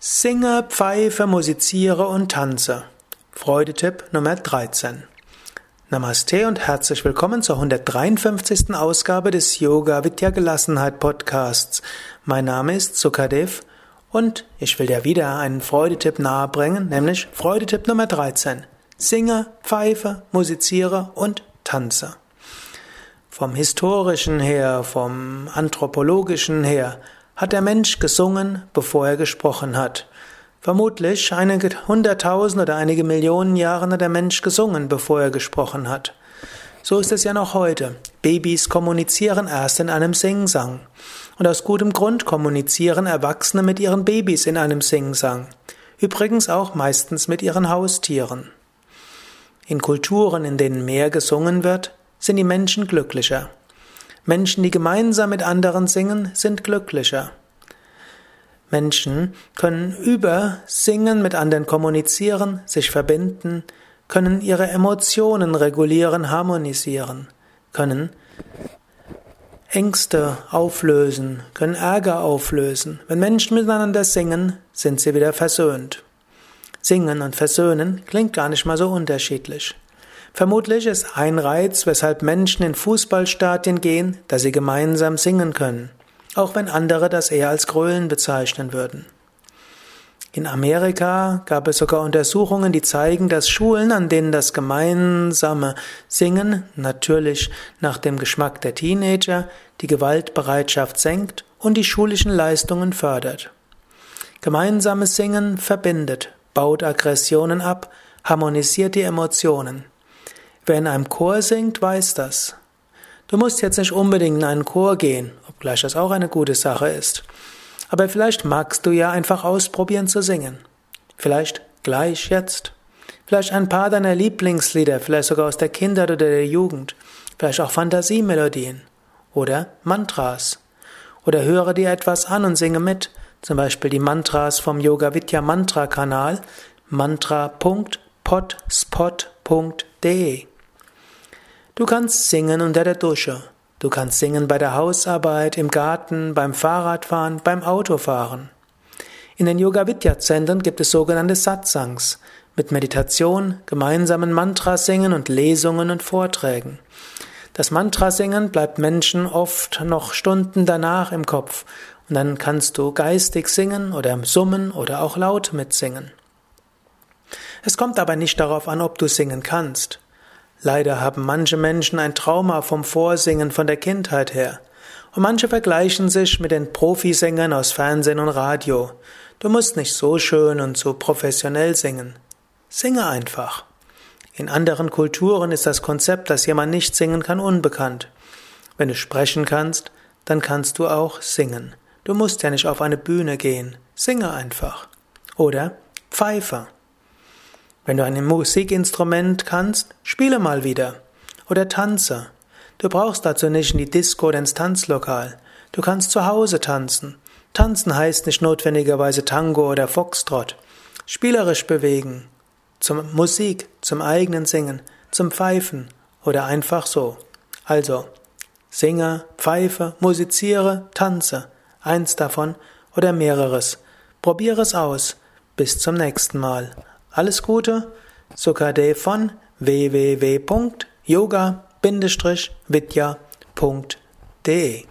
Singe, pfeife, musiziere und tanze. Freudetipp Nummer 13. Namaste und herzlich willkommen zur 153. Ausgabe des Yoga Vidya Gelassenheit Podcasts. Mein Name ist Sukadev und ich will dir wieder einen Freudetipp nahebringen, nämlich Freudetipp Nummer 13. Singe, pfeife, musiziere und tanze. Vom historischen her, vom anthropologischen her, hat der Mensch gesungen, bevor er gesprochen hat. Vermutlich einige hunderttausend oder einige Millionen Jahre hat der Mensch gesungen, bevor er gesprochen hat. So ist es ja noch heute. Babys kommunizieren erst in einem Singsang. Und aus gutem Grund kommunizieren Erwachsene mit ihren Babys in einem Singsang. Übrigens auch meistens mit ihren Haustieren. In Kulturen, in denen mehr gesungen wird, sind die Menschen glücklicher. Menschen, die gemeinsam mit anderen singen, sind glücklicher. Menschen können über Singen mit anderen kommunizieren, sich verbinden, können ihre Emotionen regulieren, harmonisieren, können Ängste auflösen, können Ärger auflösen. Wenn Menschen miteinander singen, sind sie wieder versöhnt. Singen und versöhnen klingt gar nicht mal so unterschiedlich. Vermutlich ist ein Reiz, weshalb Menschen in Fußballstadien gehen, dass sie gemeinsam singen können, auch wenn andere das eher als Grölen bezeichnen würden. In Amerika gab es sogar Untersuchungen, die zeigen, dass Schulen, an denen das gemeinsame Singen natürlich nach dem Geschmack der Teenager die Gewaltbereitschaft senkt und die schulischen Leistungen fördert. Gemeinsames Singen verbindet, baut Aggressionen ab, harmonisiert die Emotionen. Wer in einem Chor singt, weiß das. Du musst jetzt nicht unbedingt in einen Chor gehen, obgleich das auch eine gute Sache ist. Aber vielleicht magst du ja einfach ausprobieren zu singen. Vielleicht gleich jetzt. Vielleicht ein paar deiner Lieblingslieder, vielleicht sogar aus der Kindheit oder der Jugend. Vielleicht auch Fantasiemelodien. Oder Mantras. Oder höre dir etwas an und singe mit. Zum Beispiel die Mantras vom Yoga Vidya Mantra Kanal mantra.potspot.de Du kannst singen unter der Dusche. Du kannst singen bei der Hausarbeit, im Garten, beim Fahrradfahren, beim Autofahren. In den Yoga Vidya Zentren gibt es sogenannte Satsangs mit Meditation, gemeinsamen Mantrasingen und Lesungen und Vorträgen. Das Mantrasingen bleibt Menschen oft noch Stunden danach im Kopf und dann kannst du geistig singen oder summen oder auch laut mitsingen. Es kommt aber nicht darauf an, ob du singen kannst. Leider haben manche Menschen ein Trauma vom Vorsingen von der Kindheit her. Und manche vergleichen sich mit den Profisängern aus Fernsehen und Radio. Du musst nicht so schön und so professionell singen. Singe einfach. In anderen Kulturen ist das Konzept, dass jemand nicht singen kann, unbekannt. Wenn du sprechen kannst, dann kannst du auch singen. Du musst ja nicht auf eine Bühne gehen. Singe einfach. Oder Pfeife. Wenn du ein Musikinstrument kannst, spiele mal wieder. Oder tanze. Du brauchst dazu nicht in die Disco oder ins Tanzlokal. Du kannst zu Hause tanzen. Tanzen heißt nicht notwendigerweise Tango oder Foxtrot. Spielerisch bewegen. Zum Musik, zum eigenen Singen, zum Pfeifen oder einfach so. Also, singe, pfeife, musiziere, tanze. Eins davon oder mehreres. Probiere es aus. Bis zum nächsten Mal. Alles Gute, Sukadev von www.yoga-vidya.de